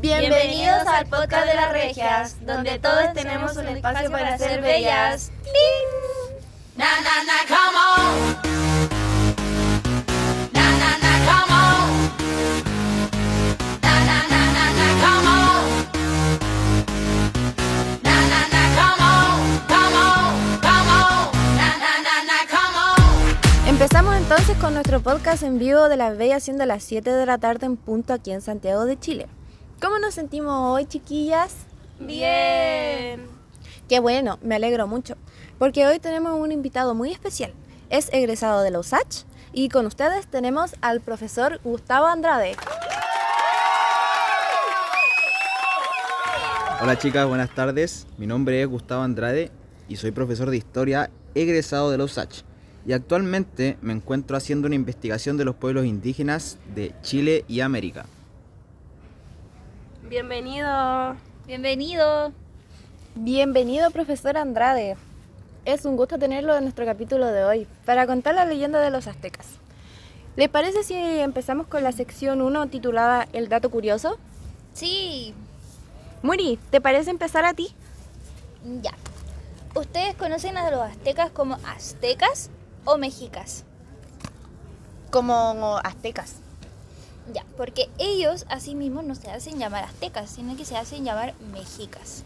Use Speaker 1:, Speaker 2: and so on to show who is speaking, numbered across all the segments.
Speaker 1: Bienvenidos al podcast de las regias, donde todos tenemos un espacio para ser bellas. Na, na, na, na, come on.
Speaker 2: Empezamos entonces con nuestro podcast en vivo de las bellas siendo las 7 de la tarde en punto aquí en Santiago de Chile. ¿Cómo nos sentimos hoy, chiquillas?
Speaker 1: Bien.
Speaker 2: Qué bueno, me alegro mucho, porque hoy tenemos un invitado muy especial. Es egresado de la USACH y con ustedes tenemos al profesor Gustavo Andrade.
Speaker 3: Hola chicas, buenas tardes. Mi nombre es Gustavo Andrade y soy profesor de historia egresado de la USACH. Y actualmente me encuentro haciendo una investigación de los pueblos indígenas de Chile y América.
Speaker 1: Bienvenido.
Speaker 4: Bienvenido.
Speaker 2: Bienvenido, profesor Andrade. Es un gusto tenerlo en nuestro capítulo de hoy para contar la leyenda de los aztecas. ¿Les parece si empezamos con la sección 1 titulada El dato curioso?
Speaker 4: Sí,
Speaker 2: Muri, ¿te parece empezar a ti?
Speaker 4: ya. ¿Ustedes conocen a los aztecas como aztecas o mexicas?
Speaker 2: Como aztecas.
Speaker 4: Ya, porque ellos a sí mismos no se hacen llamar aztecas, sino que se hacen llamar mexicas.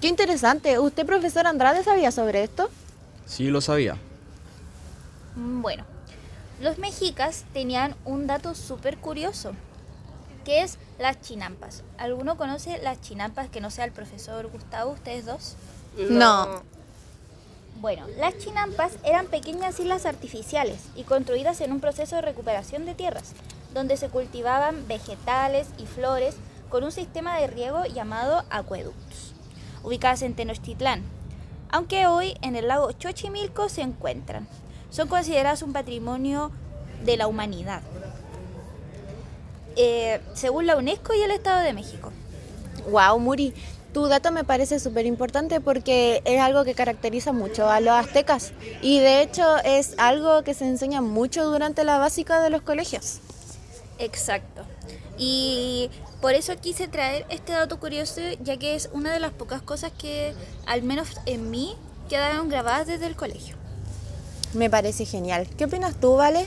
Speaker 2: Qué interesante. ¿Usted, profesor Andrade, sabía sobre esto?
Speaker 3: Sí, lo sabía.
Speaker 4: Mm, Bueno, los mexicas tenían un dato súper curioso, que es las chinampas. ¿Alguno conoce las chinampas que no sea el profesor Gustavo, ustedes dos?
Speaker 2: No.
Speaker 4: Bueno, las chinampas eran pequeñas islas artificiales y construidas en un proceso de recuperación de tierras, donde se cultivaban vegetales y flores con un sistema de riego llamado acueductos, ubicadas en Tenochtitlán, aunque hoy en el lago Xochimilco se encuentran. Son consideradas un patrimonio de la humanidad, eh, según la UNESCO y el Estado de México.
Speaker 2: Wow, Muri, tu dato me parece súper importante porque es algo que caracteriza mucho a los aztecas y de hecho es algo que se enseña mucho durante la básica de los colegios.
Speaker 4: Exacto. Y por eso quise traer este dato curioso, ya que es una de las pocas cosas que, al menos en mí, quedaron grabadas desde el colegio.
Speaker 2: Me parece genial. ¿Qué opinas tú, Vale?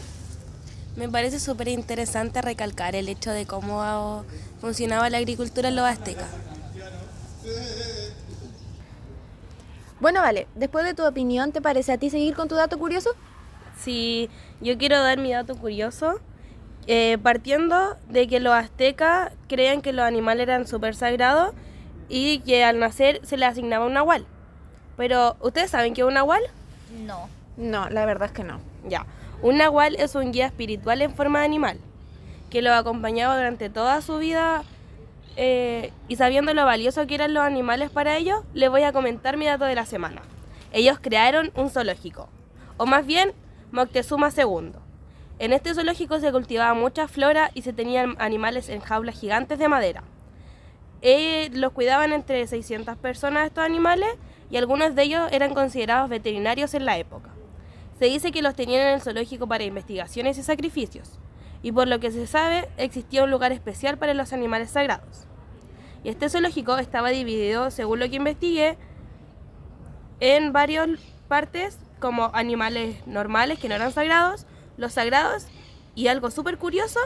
Speaker 5: Me parece súper interesante recalcar el hecho de cómo funcionaba la agricultura en los aztecas.
Speaker 2: Bueno, Vale, después de tu opinión, ¿te parece a ti seguir con tu dato curioso?
Speaker 5: Sí, yo quiero dar mi dato curioso, eh, partiendo de que los aztecas creían que los animales eran súper sagrados y que al nacer se les asignaba un nahual. Pero, ¿ustedes saben qué es un nahual?
Speaker 4: No.
Speaker 2: No, la verdad es que no.
Speaker 5: Ya, un nahual es un guía espiritual en forma de animal, que lo acompañaba durante toda su vida eh, y sabiendo lo valioso que eran los animales para ellos, les voy a comentar mi dato de la semana. Ellos crearon un zoológico, o más bien Moctezuma II. En este zoológico se cultivaba mucha flora y se tenían animales en jaulas gigantes de madera. Eh, los cuidaban entre 600 personas estos animales y algunos de ellos eran considerados veterinarios en la época. Se dice que los tenían en el zoológico para investigaciones y sacrificios, y por lo que se sabe, existía un lugar especial para los animales sagrados. Y este zoológico estaba dividido, según lo que investigué, en varias partes, como animales normales que no eran sagrados, los sagrados y algo súper curioso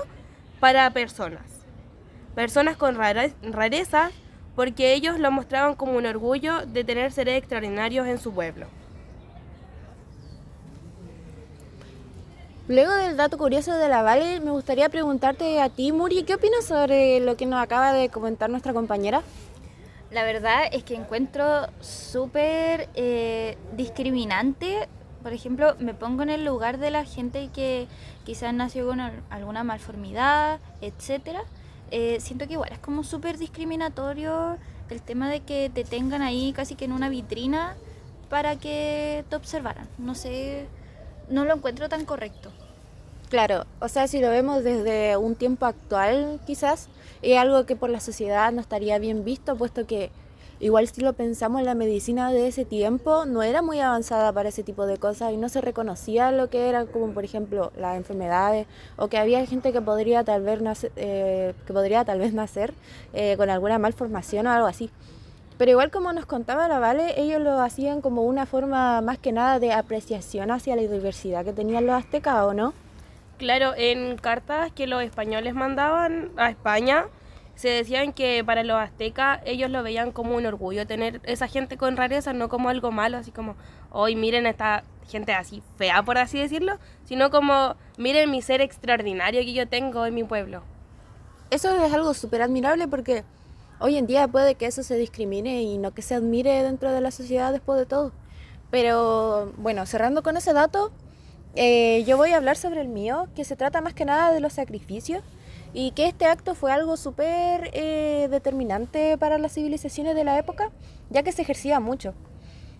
Speaker 5: para personas. Personas con rare- rarezas, porque ellos lo mostraban como un orgullo de tener seres extraordinarios en su pueblo.
Speaker 2: Luego del dato curioso de la Vale, me gustaría preguntarte a ti, Muri, ¿qué opinas sobre lo que nos acaba de comentar nuestra compañera?
Speaker 4: La verdad es que encuentro súper eh, discriminante. Por ejemplo, me pongo en el lugar de la gente que quizás nació con al- alguna malformidad, etcétera. Eh, siento que igual es como súper discriminatorio el tema de que te tengan ahí casi que en una vitrina para que te observaran. No sé, no lo encuentro tan correcto.
Speaker 2: Claro, o sea, si lo vemos desde un tiempo actual, quizás, es algo que por la sociedad no estaría bien visto, puesto que igual si lo pensamos, la medicina de ese tiempo no era muy avanzada para ese tipo de cosas y no se reconocía lo que era, como por ejemplo las enfermedades, o que había gente que podría tal vez nacer, eh, que podría tal vez nacer eh, con alguna malformación o algo así. Pero igual como nos contaba la Vale, ellos lo hacían como una forma más que nada de apreciación hacia la diversidad que tenían los aztecas, ¿o no?
Speaker 5: Claro, en cartas que los españoles mandaban a España, se decían que para los aztecas ellos lo veían como un orgullo tener esa gente con rareza, no como algo malo, así como, hoy miren esta gente así fea, por así decirlo, sino como, miren mi ser extraordinario que yo tengo en mi pueblo.
Speaker 2: Eso es algo súper admirable porque hoy en día puede que eso se discrimine y no que se admire dentro de la sociedad después de todo. Pero bueno, cerrando con ese dato, eh, yo voy a hablar sobre el mío, que se trata más que nada de los sacrificios y que este acto fue algo súper eh, determinante para las civilizaciones de la época, ya que se ejercía mucho.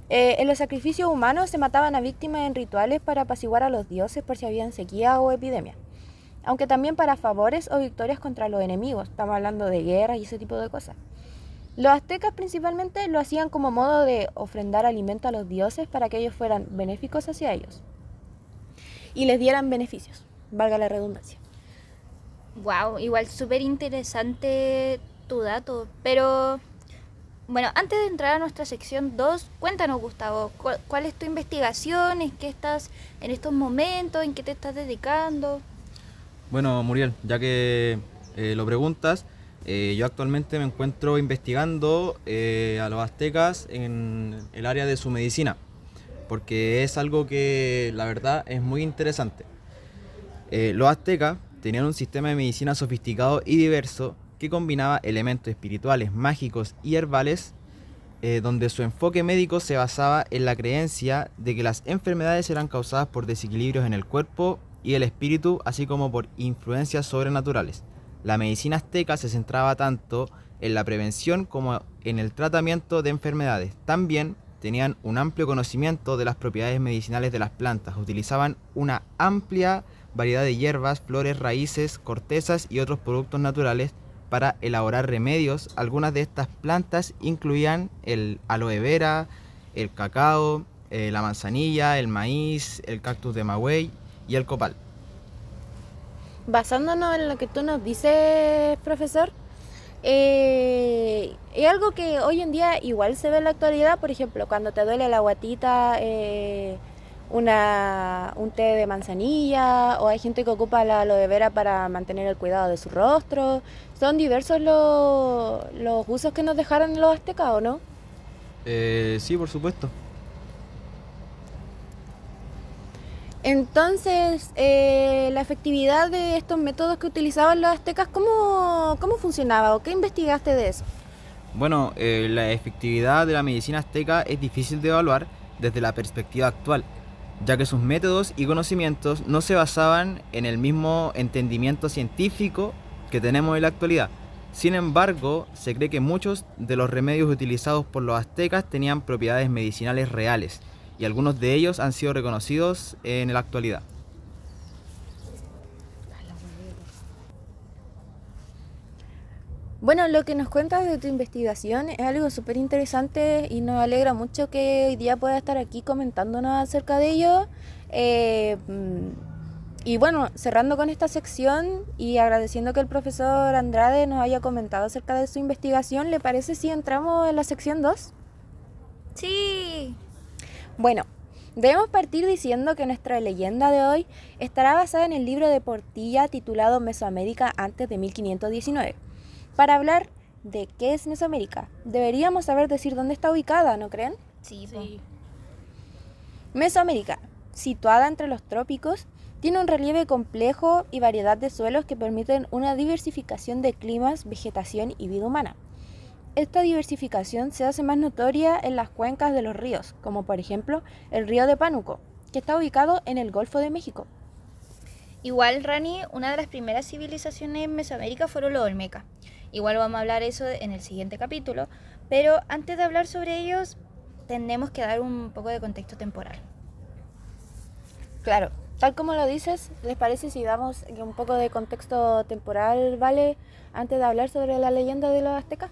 Speaker 2: Eh, en los sacrificios humanos se mataban a víctimas en rituales para apaciguar a los dioses por si habían sequía o epidemia, aunque también para favores o victorias contra los enemigos, estamos hablando de guerras y ese tipo de cosas. Los aztecas principalmente lo hacían como modo de ofrendar alimento a los dioses para que ellos fueran benéficos hacia ellos y les dieran beneficios, valga la redundancia.
Speaker 4: Wow, igual súper interesante tu dato, pero bueno, antes de entrar a nuestra sección 2, cuéntanos Gustavo, ¿cuál, es tu investigación? ¿En qué estás en estos momentos? ¿En qué te estás dedicando?
Speaker 3: Bueno, Muriel, ya que eh, lo preguntas, eh, yo actualmente me encuentro investigando eh, a los aztecas en el área de su medicina, porque es algo que la verdad es muy interesante. los aztecas tenían un sistema de medicina sofisticado y diverso que combinaba elementos espirituales, mágicos y herbales, eh, donde su enfoque médico se basaba en la creencia de que las enfermedades eran causadas por desequilibrios en el cuerpo y el espíritu, así como por influencias sobrenaturales. La medicina azteca se centraba tanto en la prevención como en el tratamiento de enfermedades. También tenían un amplio conocimiento de las propiedades medicinales de las plantas, utilizaban una amplia variedad de hierbas, flores, raíces, cortezas y otros productos naturales para elaborar remedios. Algunas de estas plantas incluían el aloe vera, el cacao, eh, la manzanilla, el maíz, el cactus de Maguey y el copal.
Speaker 2: Basándonos en lo que tú nos dices, profesor, eh, es algo que hoy en día igual se ve en la actualidad, por ejemplo, cuando te duele la guatita, eh, una, un té de manzanilla o hay gente que ocupa la aloe vera para mantener el cuidado de su rostro. Son diversos los, los usos que nos dejaron los aztecas, ¿o no?
Speaker 3: Eh, sí, por supuesto.
Speaker 2: Entonces, eh, la efectividad de estos métodos que utilizaban los aztecas, ¿cómo, cómo funcionaba o qué investigaste de eso?
Speaker 3: Bueno, eh, la efectividad de la medicina azteca es difícil de evaluar desde la perspectiva actual, ya que sus métodos y conocimientos no se basaban en el mismo entendimiento científico que tenemos en la actualidad. Sin embargo, se cree que muchos de los remedios utilizados por los aztecas tenían propiedades medicinales reales y algunos de ellos han sido reconocidos en la actualidad.
Speaker 2: Bueno, lo que nos cuentas de tu investigación es algo súper interesante y nos alegra mucho que hoy día pueda estar aquí comentándonos acerca de ello. Eh, y bueno, cerrando con esta sección y agradeciendo que el profesor Andrade nos haya comentado acerca de su investigación, ¿le parece si entramos en la sección 2?
Speaker 4: Sí.
Speaker 2: Bueno, debemos partir diciendo que nuestra leyenda de hoy estará basada en el libro de Portilla titulado Mesoamérica antes de 1519 para hablar de qué es Mesoamérica, deberíamos saber decir dónde está ubicada, ¿no creen?
Speaker 4: Sí.
Speaker 2: Mesoamérica, situada entre los trópicos, tiene un relieve complejo y variedad de suelos que permiten una diversificación de climas, vegetación y vida humana. Esta diversificación se hace más notoria en las cuencas de los ríos, como por ejemplo el río de Pánuco, que está ubicado en el Golfo de México.
Speaker 4: Igual, Rani, una de las primeras civilizaciones en Mesoamérica fueron los Olmecas. Igual vamos a hablar eso en el siguiente capítulo, pero antes de hablar sobre ellos, tenemos que dar un poco de contexto temporal.
Speaker 2: Claro, tal como lo dices, ¿les parece si damos un poco de contexto temporal, vale, antes de hablar sobre la leyenda de los aztecas?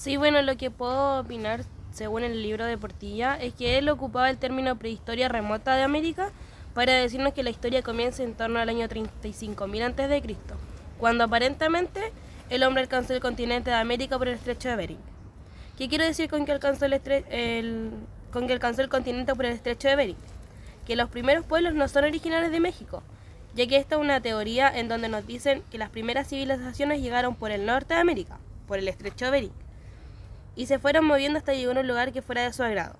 Speaker 5: Sí, bueno, lo que puedo opinar según el libro de Portilla es que él ocupaba el término prehistoria remota de América para decirnos que la historia comienza en torno al año 35.000 a.C., cuando aparentemente el hombre alcanzó el continente de América por el estrecho de Bering. ¿Qué quiero decir con que alcanzó el, con que alcanzó el continente por el estrecho de Bering? Que los primeros pueblos no son originarios de México, ya que esta es una teoría en donde nos dicen que las primeras civilizaciones llegaron por el norte de América, por el estrecho de Bering, y se fueron moviendo hasta llegar a un lugar que fuera de su agrado.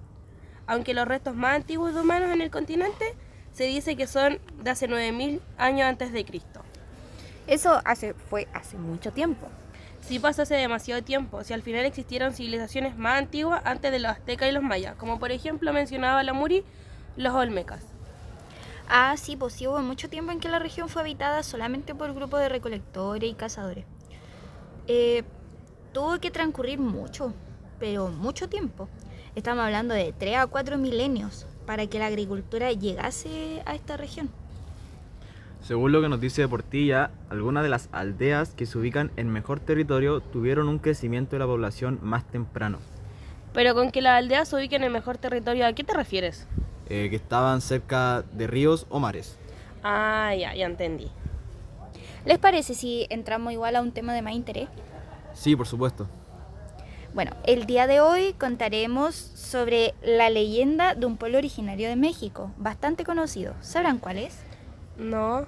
Speaker 5: Aunque los restos más antiguos de humanos en el continente se dice que son de hace 9000 años antes de Cristo.
Speaker 2: Eso hace, fue hace mucho tiempo.
Speaker 5: Sí pasó hace demasiado tiempo, si al final existieron civilizaciones más antiguas antes de los aztecas y los mayas, como por ejemplo mencionaba la Muri, los olmecas.
Speaker 4: Ah, sí, pues sí hubo mucho tiempo en que la región fue habitada solamente por grupos de recolectores y cazadores. Eh, tuvo que transcurrir mucho, pero mucho tiempo. Estamos hablando de 3 a 4 milenios para que la agricultura llegase a esta región.
Speaker 3: Según lo que nos dice Portilla, algunas de las aldeas que se ubican en mejor territorio tuvieron un crecimiento de la población más temprano,
Speaker 5: Pero con que las aldeas se ubiquen en el mejor territorio, ¿a qué te refieres?
Speaker 3: eh, que estaban cerca de ríos o mares.
Speaker 5: Ah, ya, ya entendí.
Speaker 4: ¿Les parece si entramos igual a un tema de más interés?
Speaker 3: Sí, por supuesto.
Speaker 4: Bueno, el día de hoy contaremos sobre la leyenda de un pueblo originario de México, bastante conocido. ¿Sabrán cuál es?
Speaker 5: No,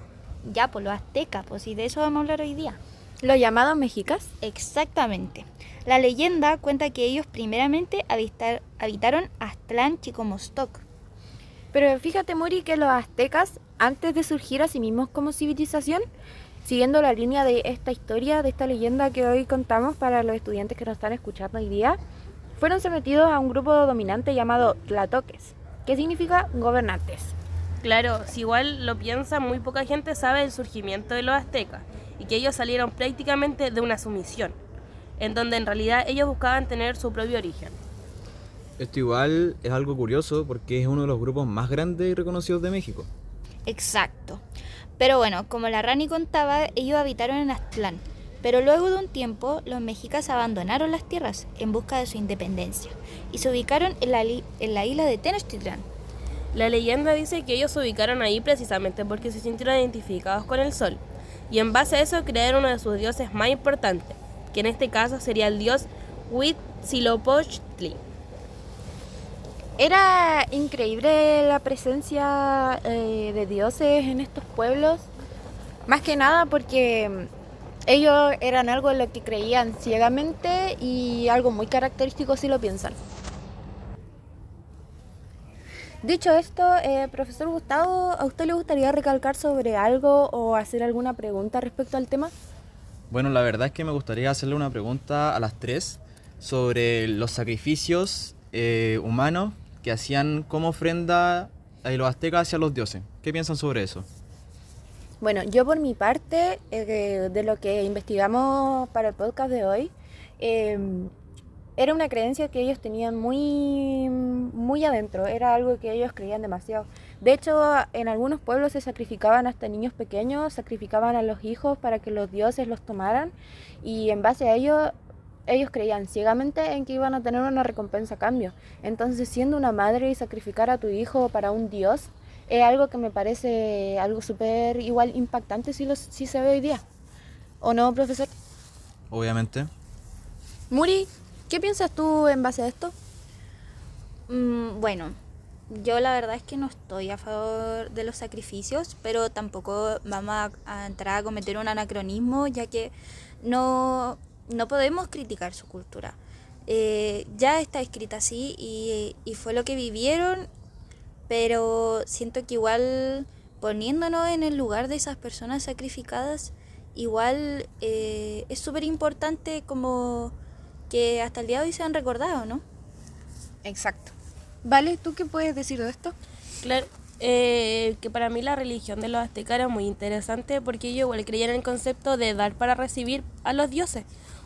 Speaker 4: Ya, por los aztecas, pues y de eso vamos a hablar hoy día.
Speaker 2: Los llamados mexicas.
Speaker 4: Exactamente. La leyenda cuenta que ellos primeramente habitar- habitaron Aztlán Chicomostoc.
Speaker 2: Pero fíjate, Muri, que los aztecas, antes de surgir a sí mismos como civilización, siguiendo la línea de esta historia, de esta leyenda que hoy contamos para los estudiantes que nos están escuchando hoy día, fueron sometidos a un grupo dominante llamado tlatoques, que significa gobernantes.
Speaker 5: claro, si igual lo piensa, muy poca gente sabe del surgimiento de los aztecas y que ellos salieron prácticamente de una sumisión, en donde en realidad ellos buscaban tener su propio origen.
Speaker 3: Esto igual es algo curioso porque es uno de los grupos más grandes y reconocidos de México.
Speaker 4: Exacto. Pero bueno, como la Rani contaba, ellos habitaron en Aztlán. Pero luego de un tiempo, los mexicas abandonaron las tierras en busca de su independencia y se ubicaron en la, en la isla de Tenochtitlán.
Speaker 5: La leyenda dice que ellos se ubicaron ahí precisamente porque se sintieron identificados con el sol, y en base a eso crearon uno de sus dioses más importantes, que en este caso sería el dios Huitzilopochtli.
Speaker 2: Era increíble la presencia eh, de dioses en estos pueblos, más que nada porque mm, ellos eran algo en lo que creían ciegamente y algo muy característico si lo piensan. Dicho esto, eh, profesor Gustavo, ¿a usted le gustaría recalcar sobre algo o hacer alguna pregunta respecto al tema?
Speaker 3: Bueno, la verdad es que me gustaría hacerle una pregunta a las tres sobre los sacrificios eh, humanos que hacían como ofrenda a los aztecas hacia los dioses. ¿Qué piensan sobre eso?
Speaker 2: Bueno, yo por mi parte, eh, de lo que investigamos para el podcast de hoy, eh, era una creencia que ellos tenían muy, muy adentro, era algo que ellos creían demasiado. De hecho, en algunos pueblos se sacrificaban hasta niños pequeños, sacrificaban a los hijos para que los dioses los tomaran y en base a ello ellos creían ciegamente en que iban a tener una recompensa a cambio. Entonces, siendo una madre y sacrificar a tu hijo para un dios es algo que me parece algo súper igual impactante si, lo, si se ve hoy día. ¿O no, profesor?
Speaker 3: Obviamente.
Speaker 2: Muri, ¿qué piensas tú en base a esto?
Speaker 4: Mm, bueno, yo la verdad es que no estoy a favor de los sacrificios, pero tampoco vamos a, a entrar a cometer un anacronismo, ya que no, no podemos criticar su cultura. Eh, ya está escrita así y, y fue lo que vivieron, pero siento que igual poniéndonos en el lugar de esas personas sacrificadas, igual eh, es súper importante como que hasta el día de hoy sean recordados, ¿no?
Speaker 2: Exacto. Vale, ¿tú qué puedes decir de esto?
Speaker 5: Claro, eh, que para mí la religión de los aztecas era muy interesante porque ellos igual creían en el concepto de dar para recibir a los dioses.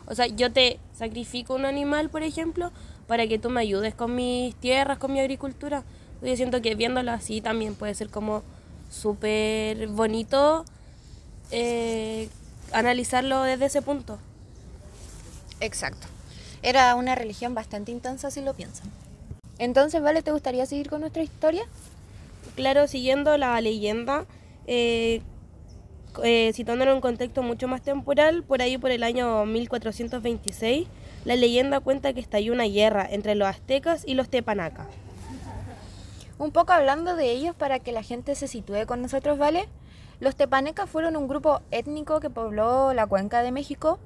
Speaker 5: O sea, yo te sacrifico un animal, por ejemplo, para que tú me ayudes con mis tierras, con mi agricultura. Yo siento que viéndolo así también puede ser como súper bonito eh, analizarlo desde ese punto.
Speaker 2: Exacto. Era una religión bastante intensa si lo piensan. Entonces, Vale, ¿te gustaría seguir con nuestra historia?
Speaker 5: Claro, siguiendo la leyenda, eh, eh, citándolo en un contexto mucho más temporal, por ahí por el año 1426, la leyenda cuenta que estalló una guerra entre los aztecas y los tepanacas.
Speaker 2: Un poco hablando de ellos para que la gente se sitúe con nosotros, ¿vale? Los tepanecas fueron un grupo étnico que pobló la cuenca de México.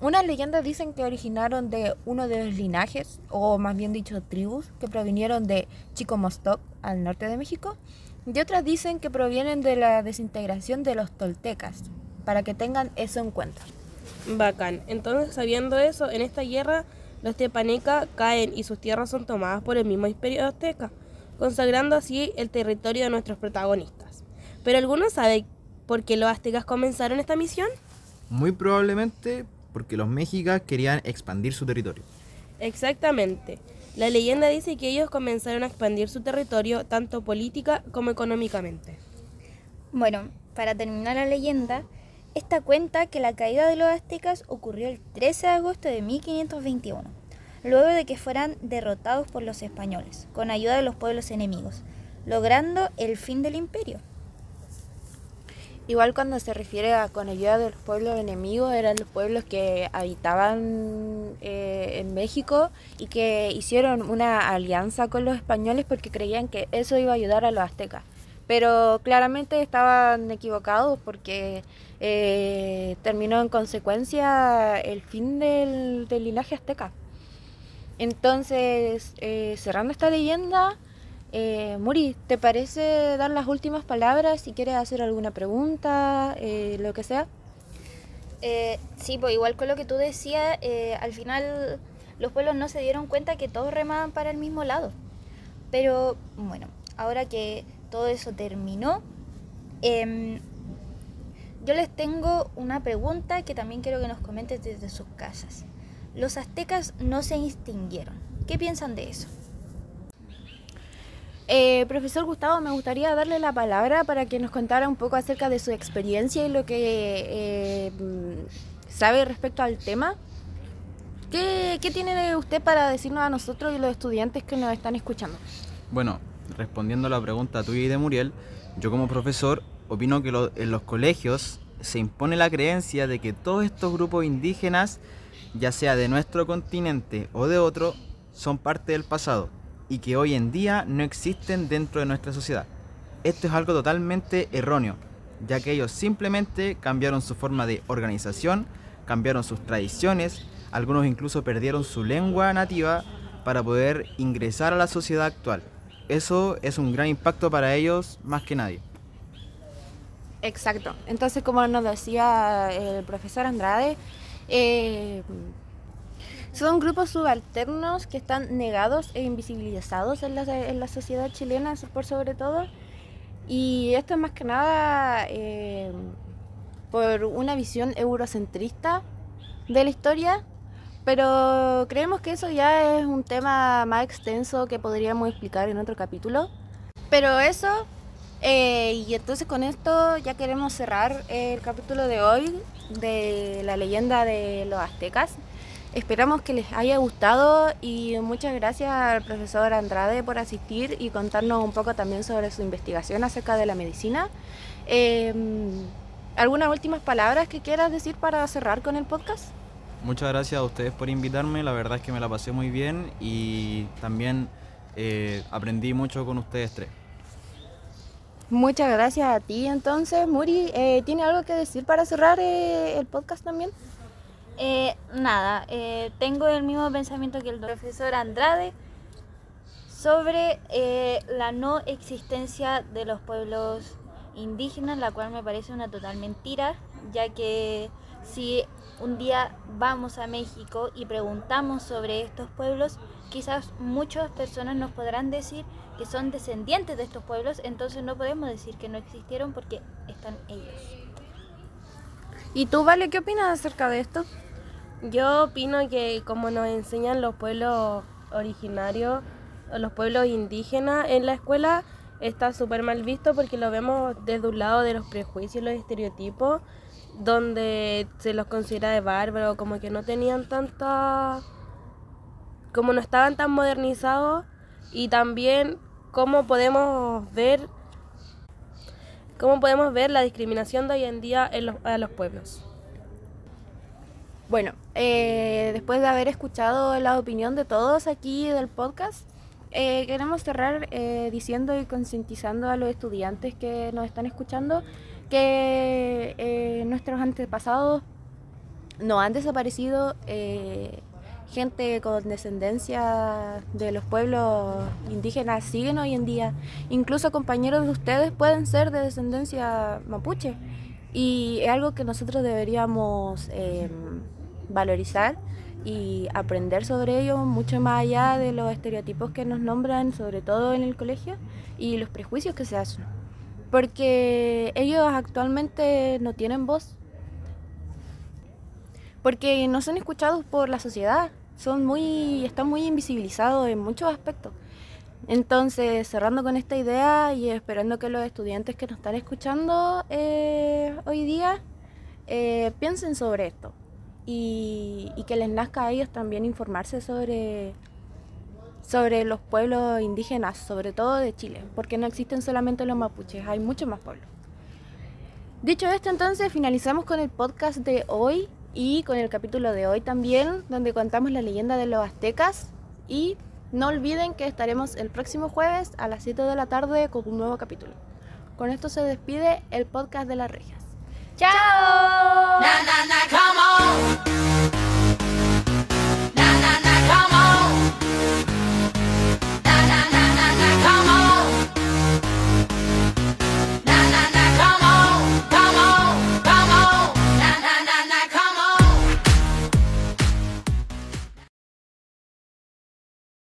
Speaker 2: Unas leyendas dicen que originaron de uno de los linajes, o más bien dicho tribus, que provinieron de Chicomostoc, al norte de México, y otras dicen que provienen de la desintegración de los toltecas, para que tengan eso en cuenta.
Speaker 5: Bacán. Entonces, sabiendo eso, en esta guerra los tepanecas caen y sus tierras son tomadas por el mismo imperio azteca, consagrando así el territorio de nuestros protagonistas. Pero ¿alguno sabe por qué los aztecas comenzaron esta misión?
Speaker 3: Muy probablemente porque los mexicas querían expandir su territorio.
Speaker 5: Exactamente. La leyenda dice que ellos comenzaron a expandir su territorio tanto política como económicamente.
Speaker 4: Bueno, para terminar la leyenda, esta cuenta que la caída de los aztecas ocurrió el 13 de agosto de 1521, luego de que fueran derrotados por los españoles, con ayuda de los pueblos enemigos, logrando el fin del imperio.
Speaker 2: Igual cuando se refiere a con ayuda de los pueblos enemigos, eran los pueblos que habitaban eh, en México y que hicieron una alianza con los españoles porque creían que eso iba a ayudar a los aztecas. Pero claramente estaban equivocados porque eh, terminó en consecuencia el fin del, del linaje azteca. Entonces, eh, cerrando esta leyenda, eh, Muri, ¿te parece dar las últimas palabras si quieres hacer alguna pregunta, eh, lo que sea?
Speaker 4: Eh, sí, pues igual con lo que tú decías, al final los pueblos no se dieron cuenta que todos remaban para el mismo lado. Pero bueno, ahora que todo eso terminó, em, yo les tengo una pregunta que también quiero que nos comentes desde sus casas. Los aztecas no se extinguieron. ¿Qué piensan de eso?
Speaker 2: Eh, profesor Gustavo, me gustaría darle la palabra para que nos contara un poco acerca de su experiencia y lo que eh, mm, sabe respecto al tema. ¿Qué, ¿Qué tiene usted para decirnos a nosotros y los estudiantes que nos están escuchando?
Speaker 3: Bueno, respondiendo a la pregunta tuya y de Muriel, yo como profesor opino que lo- en los colegios se impone la creencia de que todos estos grupos indígenas, ya sea de nuestro continente o de otro, son parte del pasado y que hoy en día no existen dentro de nuestra sociedad. Esto es algo totalmente erróneo, ya que ellos simplemente cambiaron su forma de organización, cambiaron sus tradiciones, algunos incluso perdieron su lengua nativa para poder ingresar a la sociedad actual. Eso es un gran impacto para ellos más que nadie.
Speaker 2: Exacto. Entonces, como nos decía el profesor Andrade, eh, son grupos subalternos que están negados e invisibilizados en la, en la sociedad chilena, por sobre todo. Y esto es más que nada eh, por una visión eurocentrista de la historia. Pero creemos que eso ya es un tema más extenso que podríamos explicar en otro capítulo. Pero eso eh, y entonces con esto ya queremos cerrar el capítulo de hoy de la leyenda de los aztecas. Esperamos que les haya gustado y muchas gracias al profesor Andrade por asistir y contarnos un poco también sobre su investigación acerca de la medicina. Eh, ¿Algunas últimas palabras que quieras decir para cerrar con el podcast?
Speaker 3: Muchas gracias a ustedes por invitarme, la verdad es que me la pasé muy bien y también eh, aprendí mucho con ustedes tres.
Speaker 2: Muchas gracias a ti entonces, Muri. Eh, ¿Tiene algo que decir para cerrar eh, el podcast también?
Speaker 4: Eh, nada, eh, tengo el mismo pensamiento que el profesor Andrade sobre eh, la no existencia de los pueblos indígenas, la cual me parece una total mentira, ya que si un día vamos a México y preguntamos sobre estos pueblos, quizás muchas personas nos podrán decir que son descendientes de estos pueblos, entonces no podemos decir que no existieron porque están ellos.
Speaker 2: ¿Y tú, Vale, qué opinas acerca de esto?
Speaker 5: Yo opino que como nos enseñan los pueblos originarios, los pueblos indígenas en la escuela, está súper mal visto porque lo vemos desde un lado de los prejuicios los estereotipos, donde se los considera de bárbaro, como que no tenían tanta como no estaban tan modernizados y también cómo podemos ver cómo podemos ver la discriminación de hoy en día en los, a los pueblos.
Speaker 2: Bueno, eh, después de haber escuchado la opinión de todos aquí del podcast, eh, queremos cerrar eh, diciendo y concientizando a los estudiantes que nos están escuchando que eh, nuestros antepasados no han desaparecido, eh, gente con descendencia de los pueblos indígenas siguen hoy en día, incluso compañeros de ustedes pueden ser de descendencia mapuche. Y es algo que nosotros deberíamos eh, valorizar y aprender sobre ello mucho más allá de los estereotipos que nos nombran, sobre todo en el colegio, y los prejuicios que se hacen. Porque ellos actualmente no tienen voz. Porque no son escuchados por la sociedad. Son muy, están muy invisibilizados en muchos aspectos. Entonces, cerrando con esta idea y esperando que los estudiantes que nos están escuchando eh, hoy día eh, piensen sobre esto y, que les nazca a ellos también informarse sobre, sobre los pueblos indígenas, sobre todo de Chile, porque no existen solamente los mapuches, hay muchos más pueblos. Dicho esto, entonces finalizamos con el podcast de hoy y con el capítulo de hoy también, donde contamos la leyenda de los aztecas. Y no olviden que estaremos el próximo jueves a las 7 de la tarde con un nuevo capítulo. Con esto se despide el podcast de las regias.
Speaker 1: ¡Chao! Na, na, na, come on.